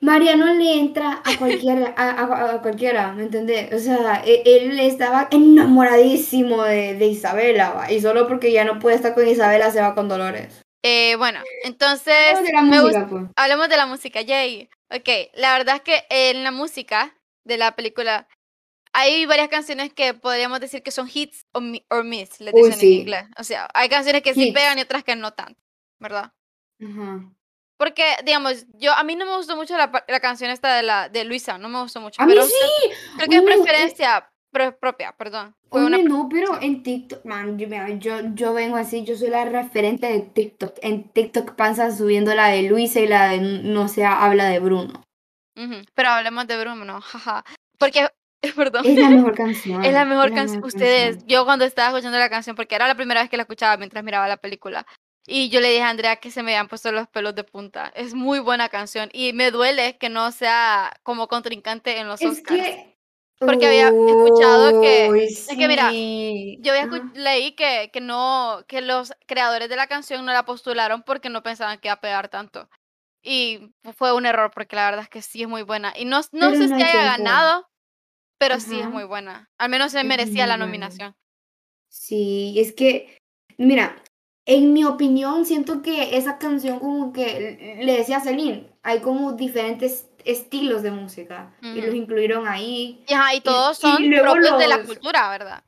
Speaker 2: Mariano le entra a cualquiera, a, a- a cualquiera, ¿me entendés? O sea, e- él estaba enamoradísimo de, de Isabela, ¿va? y solo porque ya no puede estar con Isabela se va con Dolores.
Speaker 1: Eh, bueno, entonces
Speaker 2: Hablemos de la música, pues.
Speaker 1: hablemos de la música, yay. Ok, la verdad es que en la música de la película hay varias canciones que podríamos decir que son hits o, mi- miss, les dicen
Speaker 2: sí.
Speaker 1: en inglés. O sea, hay canciones que sí pegan y otras que no tanto, ¿verdad?
Speaker 2: Ajá.
Speaker 1: Porque, digamos, yo a mí no me gustó mucho la, la canción esta de la de Luisa, no me gustó mucho.
Speaker 2: A mí
Speaker 1: pero
Speaker 2: sí.
Speaker 1: creo que es
Speaker 2: Uy,
Speaker 1: preferencia pro- propia, perdón. Fue una
Speaker 2: Oye, no, pero en TikTok, man, yo, yo, yo vengo así, yo soy la referente de TikTok. En TikTok pasa subiendo la de Luisa y la de No se habla de Bruno.
Speaker 1: Pero hablemos de Bruno, jaja. Porque, perdón.
Speaker 2: Es la mejor canción.
Speaker 1: Es la mejor canción. Ustedes,
Speaker 2: canción.
Speaker 1: yo cuando estaba escuchando la canción, porque era la primera vez que la escuchaba mientras miraba la película, y yo le dije a Andrea que se me habían puesto los pelos de punta. Es muy buena canción y me duele que no sea como contrincante en los
Speaker 2: Es
Speaker 1: Oscars.
Speaker 2: que.
Speaker 1: Porque había escuchado que-
Speaker 2: Uy,
Speaker 1: es que mira,
Speaker 2: sí.
Speaker 1: Yo había leí que, que no, que los creadores de la canción no la postularon porque no pensaban que iba a pegar tanto. Y fue un error porque la verdad es que sí es muy buena. Y no, no
Speaker 2: Pero
Speaker 1: sé
Speaker 2: no
Speaker 1: si
Speaker 2: hay
Speaker 1: haya ganado, pero sí es muy buena. Al menos se merecía la nominación.
Speaker 2: Sí, es que, mira, en mi opinión, siento que esa canción como que le decía a Celine, hay como diferentes estilos de música y los incluyeron ahí.
Speaker 1: Y, ajá, y todos
Speaker 2: y
Speaker 1: son propios de la cultura, ¿verdad?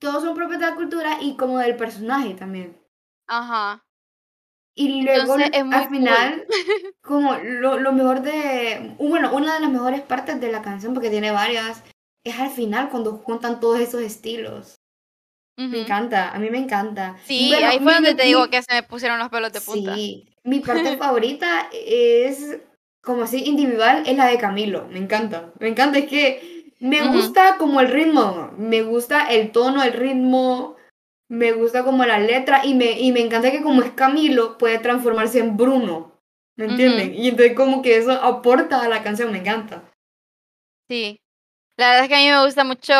Speaker 2: Todos son propios de la cultura y como del personaje también.
Speaker 1: Ajá.
Speaker 2: Y luego
Speaker 1: Entonces,
Speaker 2: al
Speaker 1: cool.
Speaker 2: final, como lo, lo mejor de, bueno, una de las mejores partes de la canción, porque tiene varias, es al final cuando juntan todos esos estilos. Me encanta, a mí me encanta.
Speaker 1: Sí,
Speaker 2: Bueno,
Speaker 1: ahí fue
Speaker 2: mi-
Speaker 1: donde
Speaker 2: mi-
Speaker 1: te digo que se me pusieron los pelos de punta.
Speaker 2: Sí, mi parte favorita es, como así individual, es la de Camilo. Me encanta, me encanta, es que me gusta como el ritmo, me gusta el tono, el ritmo, me gusta como la letra y me, y me encanta que como es Camilo puede transformarse en Bruno, ¿me entienden? Y entonces como que eso aporta a la canción, me encanta.
Speaker 1: Sí. La verdad es que a mí me gusta mucho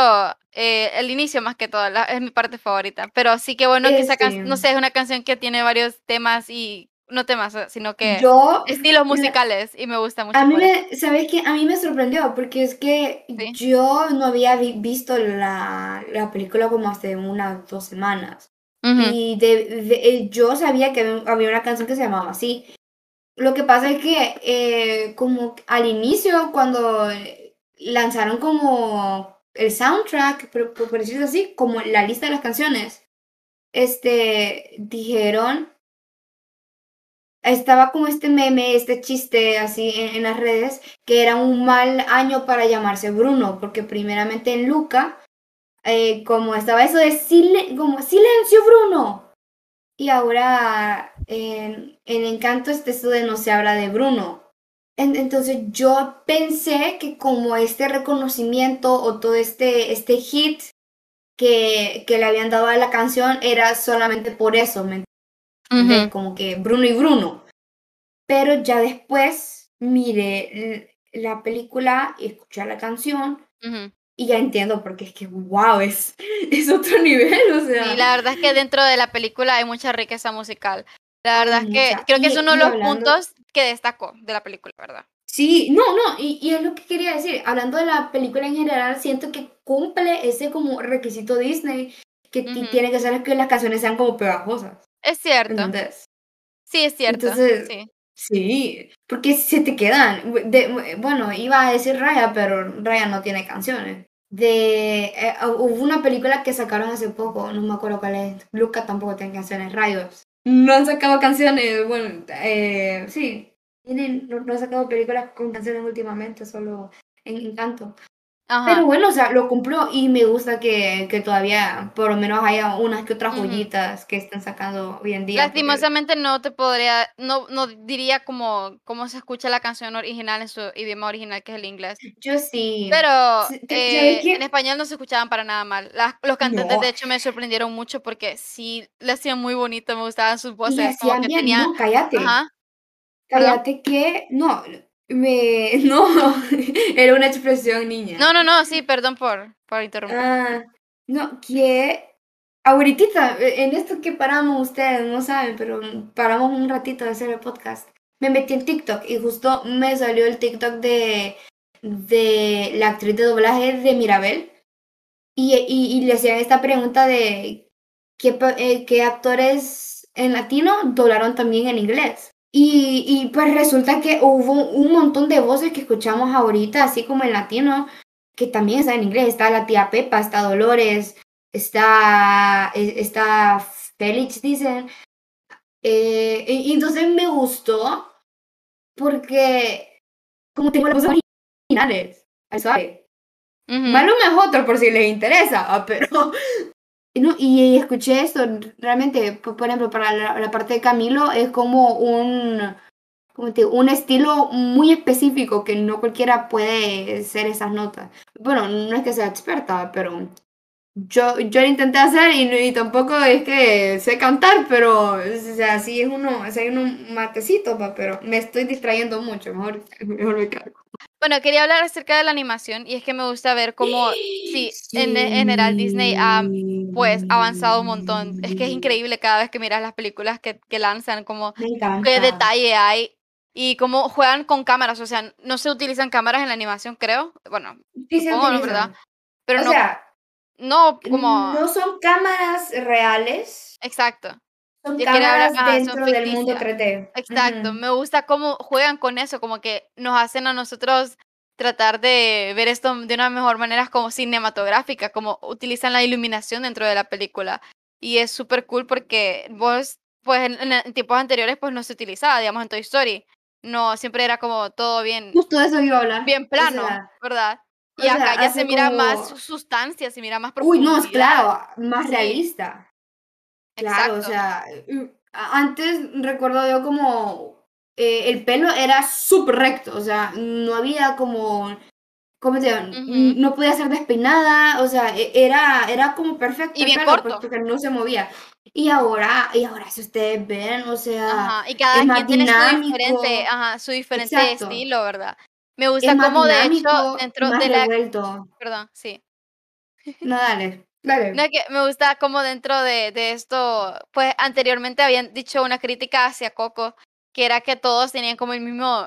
Speaker 1: eh, el inicio más que todo, la- es mi parte favorita. Pero sí que bueno que esa canción, no sé, es una canción que tiene varios temas y, no temas, eh, sino que
Speaker 2: Yo
Speaker 1: estilos musicales y me gusta mucho.
Speaker 2: A mí me, ¿sabes qué? A mí me sorprendió porque es que
Speaker 1: Sí.
Speaker 2: yo no había vi- visto la, la película como hace unas dos semanas. Y de, de- eh, yo sabía que había- una canción que se llamaba así. Lo que pasa es que eh, como al inicio, cuando eh, lanzaron como el soundtrack, por, por decirlo así, como la lista de las canciones, este, dijeron estaba como este meme, este chiste así en, en las redes, que era un mal año para llamarse Bruno, porque primeramente en Luca, eh, como estaba eso de silen- como silencio Bruno, y ahora en, en Encanto este eso de no se habla de Bruno. En- entonces yo pensé que como este reconocimiento o todo este, este hit que, que le habían dado a la canción era solamente por eso, ¿me de
Speaker 1: ujú.
Speaker 2: como que Bruno y Bruno. Pero ya después miré la película y escuché la canción
Speaker 1: Ujú.
Speaker 2: y ya entiendo porque es que, wow, es, es otro nivel, o sea.
Speaker 1: Sí, la verdad es que dentro de la película hay mucha riqueza musical. La verdad es que
Speaker 2: mucha.
Speaker 1: creo que
Speaker 2: Y-
Speaker 1: es uno de los
Speaker 2: hablando-
Speaker 1: puntos que destacó de la película, ¿verdad?
Speaker 2: Sí, no, no, y, y es lo que quería decir. Hablando de la película en general, siento que cumple ese como requisito Disney que tiene que ser que las canciones sean como pegajosas.
Speaker 1: Es cierto.
Speaker 2: ¿Entendés?
Speaker 1: Sí, es cierto.
Speaker 2: Entonces,
Speaker 1: sí.
Speaker 2: Sí, porque se te quedan. De- bueno, iba a decir Raya, pero Raya no tiene canciones. De, eh, hubo una película que sacaron hace poco, no me acuerdo cuál es. Luca tampoco tiene canciones, Rayos. No han sacado canciones, bueno, eh, sí, tienen, no, no han sacado películas con canciones últimamente, solo en Encanto. Pero bueno, o sea, lo cumplió y me gusta que, que, todavía por lo menos haya unas que otras joyitas que estén sacando hoy en día.
Speaker 1: Lastimosamente no te podría, no, no diría como cómo se escucha la canción original en su idioma original, que es el inglés.
Speaker 2: Yo sí.
Speaker 1: Pero eh, en español no se escuchaban para nada mal. los cantantes de hecho me sorprendieron mucho porque sí le hacían muy bonito, me gustaban sus voces.
Speaker 2: Y hacían bien, tenían... no, cállate. Cállate que, no, me. No, era una expresión niña.
Speaker 1: No, no, no, sí, perdón por, por interrumpir.
Speaker 2: Ah, no, que. Ahorita, en esto que paramos, ustedes no saben, pero paramos un ratito de hacer el podcast. Me metí en TikTok y justo me salió el TikTok de, de la actriz de doblaje de Mirabel. Y, y, le hacían esta pregunta de qué, eh, qué actores en latino doblaron también en inglés. Y, y, pues resulta que hubo un montón de voces que escuchamos ahorita, así como en latino, que también está en inglés. Está la tía Pepa, está Dolores, está, e, está Félix, dicen. Eh, y, entonces me gustó porque como tengo las voces originales, ¿sabes? Malo me otro por si les interesa, ah, pero no, y escuché esto, realmente, por ejemplo, para la, parte de Camilo es como un, como un estilo muy específico que no cualquiera puede ser esas notas. Bueno, no es que sea experta, pero yo, yo lo intenté hacer y, tampoco es que sé cantar, pero o sea, sí es uno, o sea, hay un matecito, pero me estoy distrayendo mucho, mejor, mejor me cargo.
Speaker 1: Bueno, quería hablar acerca de la animación y es que me gusta ver cómo, sí, en general Disney ha pues avanzado un montón. Es que es increíble cada vez que miras las películas que, que lanzan, como qué detalle hay y cómo juegan con cámaras. O sea, no se utilizan cámaras en la animación, creo. Bueno,
Speaker 2: sí se ¿verdad?
Speaker 1: Pero no, sea, no como...
Speaker 2: No son cámaras reales.
Speaker 1: Exacto.
Speaker 2: Son cámaras dentro del mundo 3D.
Speaker 1: Exacto, me gusta cómo juegan con eso, como que nos hacen a nosotros tratar de ver esto de una mejor manera como cinematográfica, como utilizan la iluminación dentro de la película. Y es súper cool porque vos, pues en, tiempos anteriores, pues no se utilizaba, digamos, en Toy Story. No, siempre era como todo bien.
Speaker 2: Justo eso iba a hablar.
Speaker 1: Bien plano, ¿verdad? Y acá ya se mira más sustancia, se mira más profundidad.
Speaker 2: Uy, no, claro, más realista. Claro, o sea, antes recuerdo yo como eh, el pelo era súper recto, o sea, no había como, ¿cómo se llama? No podía ser despeinada, o sea, e, era, era como perfecto
Speaker 1: y bien pues,
Speaker 2: porque no se movía. Y ahora, y ahora si ustedes ven, o sea,
Speaker 1: ajá, y cada quien tiene su diferente, ajá, su diferente estilo, ¿verdad? Me gusta como de hecho dentro de la Perdón, sí.
Speaker 2: No, dale. No,
Speaker 1: que me gusta como dentro de, de, esto, pues anteriormente habían dicho una crítica hacia Coco, que era que todos tenían como el mismo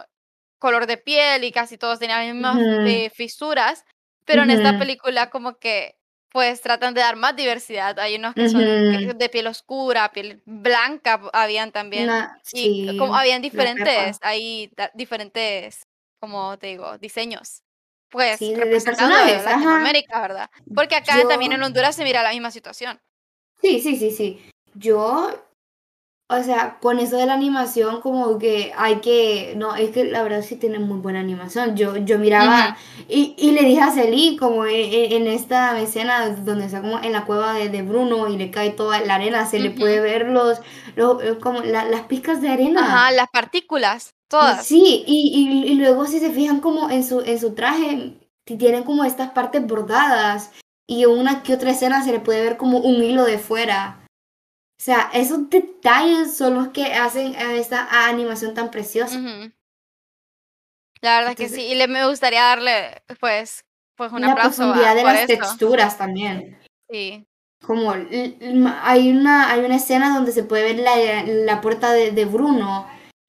Speaker 1: color de piel y casi todos tenían las mismas eh, fisuras, pero en esta película como que pues tratan de dar más diversidad. Hay unos que son de piel oscura, piel blanca, habían también. y como habían diferentes, hay diferentes, como te digo, diseños pues
Speaker 2: sí, de personajes,
Speaker 1: Latinoamérica, ¿verdad? Porque acá también en Honduras se mira la misma situación.
Speaker 2: Sí, sí, sí, sí. Yo, o sea, con eso de la animación, como que hay que, no, es que la verdad sí tiene muy buena animación. Yo, yo miraba y, y, le dije a Celi, como en, esta escena donde está como en la cueva de, de, Bruno y le cae toda la arena, se le puede ver los, los como las pizcas de arena.
Speaker 1: Ajá, las partículas. Todas.
Speaker 2: Sí, y, y, luego si se fijan como en su, en su traje, tienen como estas partes bordadas y en una que otra escena se le puede ver como un hilo de fuera. O sea, esos detalles son los que hacen a esta animación tan preciosa.
Speaker 1: La verdad que sí, y le, me gustaría darle, pues, pues un la aplauso.
Speaker 2: La profundidad de las texturas también.
Speaker 1: Sí.
Speaker 2: Como hay una, hay una escena donde se puede ver la, la puerta de, de Bruno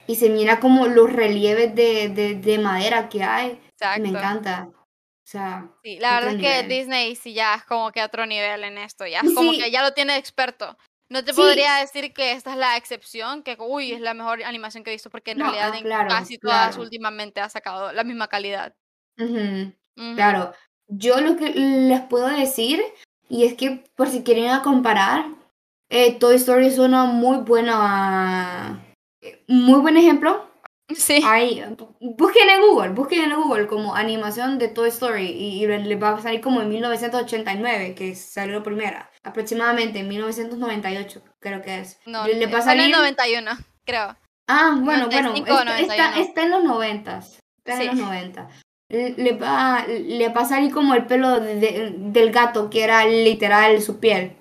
Speaker 2: y se mira como los relieves de, de, de madera que hay. Exacto. Me encanta. O sea,
Speaker 1: sí, la verdad es que Disney sí ya es como que otro nivel en esto, ya es como que ya lo tiene experto. No te podría decir que esta es la excepción, que uy, es la mejor animación que he visto, porque en realidad ah, en casi todas últimamente ha sacado la misma calidad.
Speaker 2: Claro, yo lo que les puedo decir, y es que por si quieren comparar, eh, Toy Story es una muy buena muy buen ejemplo
Speaker 1: Sí.
Speaker 2: Hay, busquen en Google, busquen en Google como animación de Toy Story y, y les va a salir como en 1989, que salió la primera, aproximadamente en 1998, creo que es.
Speaker 1: No,
Speaker 2: Le- le va a
Speaker 1: en
Speaker 2: salir-
Speaker 1: 91, creo.
Speaker 2: Ah, bueno, bueno,
Speaker 1: 95 o
Speaker 2: está, está,
Speaker 1: 91.
Speaker 2: está en los 90, está
Speaker 1: Sí.
Speaker 2: en los 90. Le va, le va a salir como el pelo de- del gato, que era literal su piel.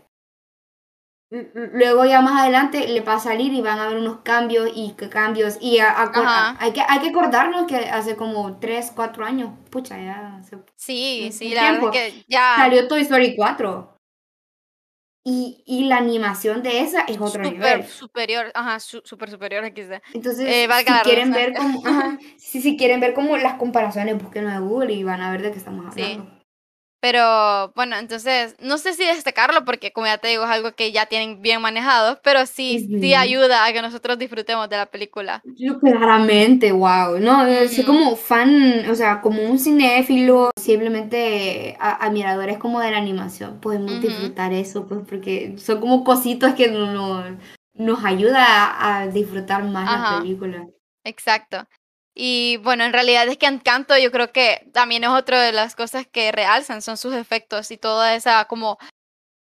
Speaker 2: Luego ya más adelante le va a salir y van a haber unos cambios y cambios. Y a- a- hay, que, hay que acordarnos que hace como 3, 4 años, pucha, ya se-
Speaker 1: Sí, sí, la verdad es que ya
Speaker 2: salió Toy Story 4. Y, y la animación de esa es otro
Speaker 1: super
Speaker 2: nivel.
Speaker 1: superior, ajá, su- super superior XD.
Speaker 2: Entonces,
Speaker 1: Eh,
Speaker 2: si quieren ver como, ajá, si, si quieren ver como las comparaciones, búsquenlo en Google y van a ver de qué estamos
Speaker 1: Sí. Pero bueno, entonces, no sé si destacarlo porque como ya te digo, es algo que ya tienen bien manejado, pero sí, sí ayuda a que nosotros disfrutemos de la película.
Speaker 2: Yo claramente, wow, no, eh, soy como fan, o sea, como un cinéfilo, simplemente admiradores como de la animación, podemos disfrutar eso, pues, porque son como cositas que no- nos ayuda a, disfrutar más la película.
Speaker 1: Exacto. Y bueno, en realidad es que Encanto yo creo que también es otra de las cosas que realzan, son sus efectos y toda esa como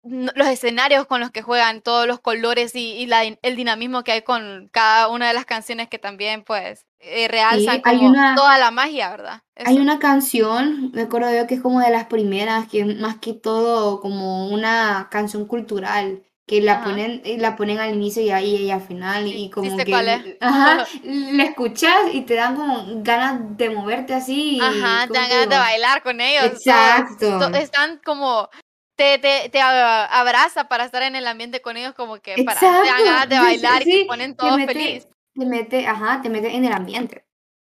Speaker 1: los escenarios con los que juegan, todos los colores y, y la din- el dinamismo que hay con cada una de las canciones que también pues eh, realzan
Speaker 2: hay
Speaker 1: como
Speaker 2: una-
Speaker 1: toda la magia, ¿verdad?
Speaker 2: Hay una canción, me acuerdo yo que es como de las primeras, que es más que todo como una canción cultural, que la
Speaker 1: Ajá.
Speaker 2: ponen, y la ponen al inicio y ahí y al final, y como que,
Speaker 1: cuál es.
Speaker 2: ajá, la escuchas y te dan como ganas de moverte así,
Speaker 1: Ajá, te
Speaker 2: ¿cómo
Speaker 1: dan ganas de bailar con ellos. todos-
Speaker 2: Exacto.
Speaker 1: to- están como, te, te, te abraza para estar en el ambiente con ellos, como que para, te dan
Speaker 2: Exacto,
Speaker 1: ganas de
Speaker 2: sí,
Speaker 1: bailar y te ponen
Speaker 2: te
Speaker 1: todo
Speaker 2: mete-
Speaker 1: feliz.
Speaker 2: Te mete, ajá, te mete en el ambiente.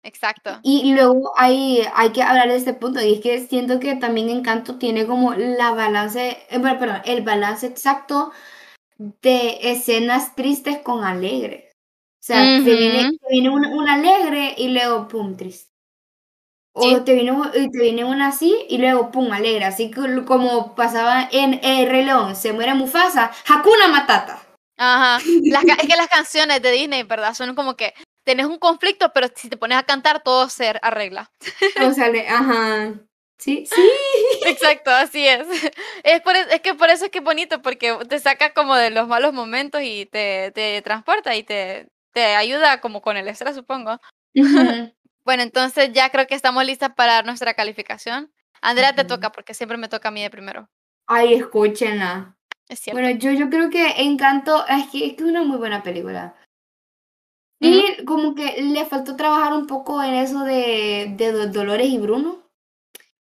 Speaker 1: Exacto.
Speaker 2: Y luego hay, hay que hablar de este punto, y es que siento que también Encanto tiene como la balance, eh, bueno, perdón, el balance exacto de escenas tristes con alegres. O sea, te viene, te viene una, una alegre y luego pum, triste. O
Speaker 1: Sí.
Speaker 2: te viene, te viene una así y luego pum, alegre. Así que como pasaba en El Rey León, se muere Mufasa, Hakuna Matata.
Speaker 1: Ajá. Las, es que las canciones de Disney, ¿verdad? Son como que tenés un conflicto, pero si te pones a cantar, todo se arregla.
Speaker 2: O sea, ajá. Sí, sí.
Speaker 1: Exacto, así es. Es, por, es que por eso es que es bonito, porque te saca como de los malos momentos y te, te transporta y te, te ayuda como con el estrés, supongo. Bueno, entonces ya creo que estamos listas para nuestra calificación. Andrea, te toca, porque siempre me toca a mí de primero.
Speaker 2: Ay, escúchenla.
Speaker 1: Es cierto.
Speaker 2: Bueno, yo, yo creo que Encanto es que, es que es una muy buena película. Y como que le faltó trabajar un poco en eso de, de Do- Dolores y Bruno.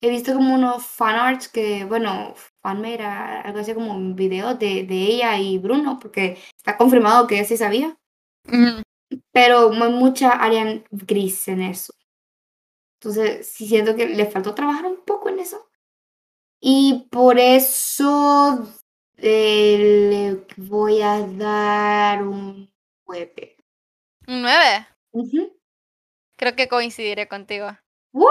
Speaker 2: He visto como unos fanarts que, bueno, fanmade, a- algo así como un video de, de ella y Bruno, porque está confirmado que sí sabía.
Speaker 1: Ujú.
Speaker 2: Pero hay mucha área gris en eso. Entonces, sí siento que le faltó trabajar un poco en eso. Y por eso eh, le voy a dar un 9.
Speaker 1: Un 9.
Speaker 2: Ujú.
Speaker 1: Creo que coincidiré contigo.
Speaker 2: ¡Woo!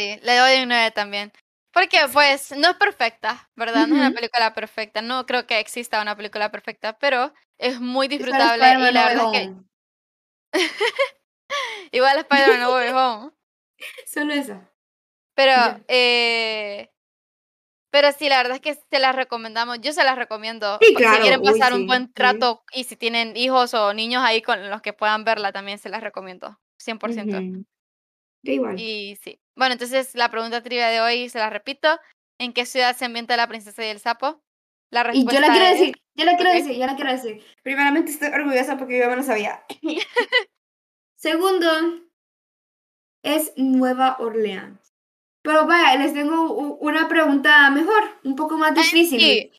Speaker 1: Sí, le doy un 9 también. Porque pues no es perfecta, ¿verdad? No es una película perfecta. No creo que exista una película perfecta, pero es muy disfrutable y la verdad es que igual Spider-Man No Way Home.
Speaker 2: Solo esa.
Speaker 1: Pero, eh, pero sí, la verdad es que se las recomendamos. Yo se las recomiendo.
Speaker 2: Sí, claro,
Speaker 1: Si quieren
Speaker 2: uy,
Speaker 1: pasar un buen
Speaker 2: sí.
Speaker 1: trato y si tienen hijos o niños ahí con los que puedan verla, también se las recomiendo. 100%.
Speaker 2: Ujú. Yo igual.
Speaker 1: Y sí. Bueno, entonces la pregunta trivia de hoy se la repito. ¿En qué ciudad se ambienta la princesa y el sapo? La
Speaker 2: Y yo
Speaker 1: respuesta
Speaker 2: la quiero
Speaker 1: es...
Speaker 2: decir, yo la quiero decir, yo la quiero decir. Primeramente estoy orgullosa porque yo me lo sabía. Segundo, es Nueva Orleans. Pero vaya, les tengo una pregunta mejor, un poco más difícil.
Speaker 1: sí.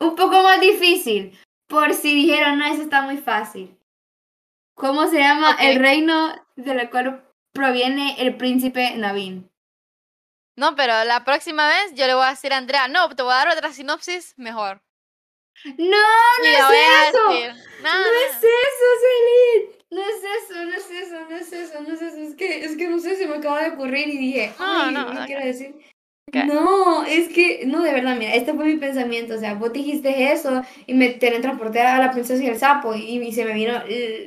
Speaker 2: Un poco más difícil. Por si dijeron, no, eso está muy fácil. ¿Cómo se llama el reino del cual proviene el príncipe Naveen?
Speaker 1: No, pero la próxima vez yo le voy a decir a Andrea, no, te voy a dar otra sinopsis mejor.
Speaker 2: No, no es eso. No
Speaker 1: nada.
Speaker 2: es eso, Celine. No es eso, no es eso, no es eso, no es eso. Es que, es que no sé, se me acaba de ocurrir y dije,
Speaker 1: No,
Speaker 2: ay,
Speaker 1: no,
Speaker 2: no,
Speaker 1: ok.
Speaker 2: quiero decir.
Speaker 1: Ok.
Speaker 2: No, es que, no, de verdad, mira, este fue mi pensamiento. O sea, vos dijiste eso y me teletransporté a la princesa y el sapo y, y se me vino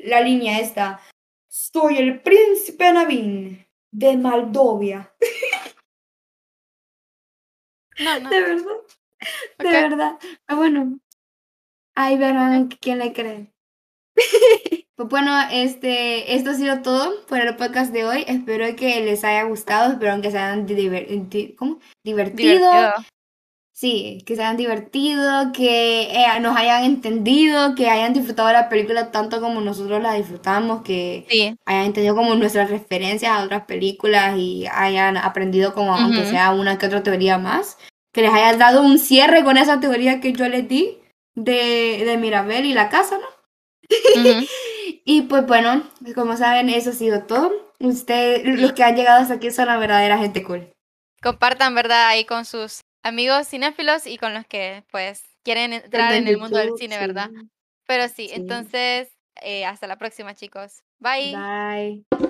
Speaker 2: la línea esta. Soy el príncipe Navin de Moldovia.
Speaker 1: No, no.
Speaker 2: De verdad. De verdad. Ah, bueno. Ahí verán quién le cree. Pues bueno, este, esto ha sido todo por el podcast de hoy. Espero que les haya gustado, espero que se hayan divertido.
Speaker 1: Divertido.
Speaker 2: Sí, que se hayan divertido, que eh, nos hayan entendido, que hayan disfrutado la película tanto como nosotros la disfrutamos, que
Speaker 1: Sí.
Speaker 2: hayan entendido como nuestras referencias a otras películas y hayan aprendido como aunque
Speaker 1: Ujú.
Speaker 2: sea una que otra teoría más, que les haya dado un cierre con esa teoría que yo les di de, de Mirabel y la casa, ¿no? Y pues bueno, como saben, eso ha sido todo. Ustedes, los que han llegado hasta aquí son la verdadera gente cool.
Speaker 1: Compartan, ¿verdad? Ahí con sus amigos cinéfilos y con los que, pues, quieren entrar en el mundo del cine,
Speaker 2: sí.
Speaker 1: ¿verdad? Pero sí,
Speaker 2: Sí.
Speaker 1: entonces, eh, hasta la próxima, chicos. Bye.
Speaker 2: Bye.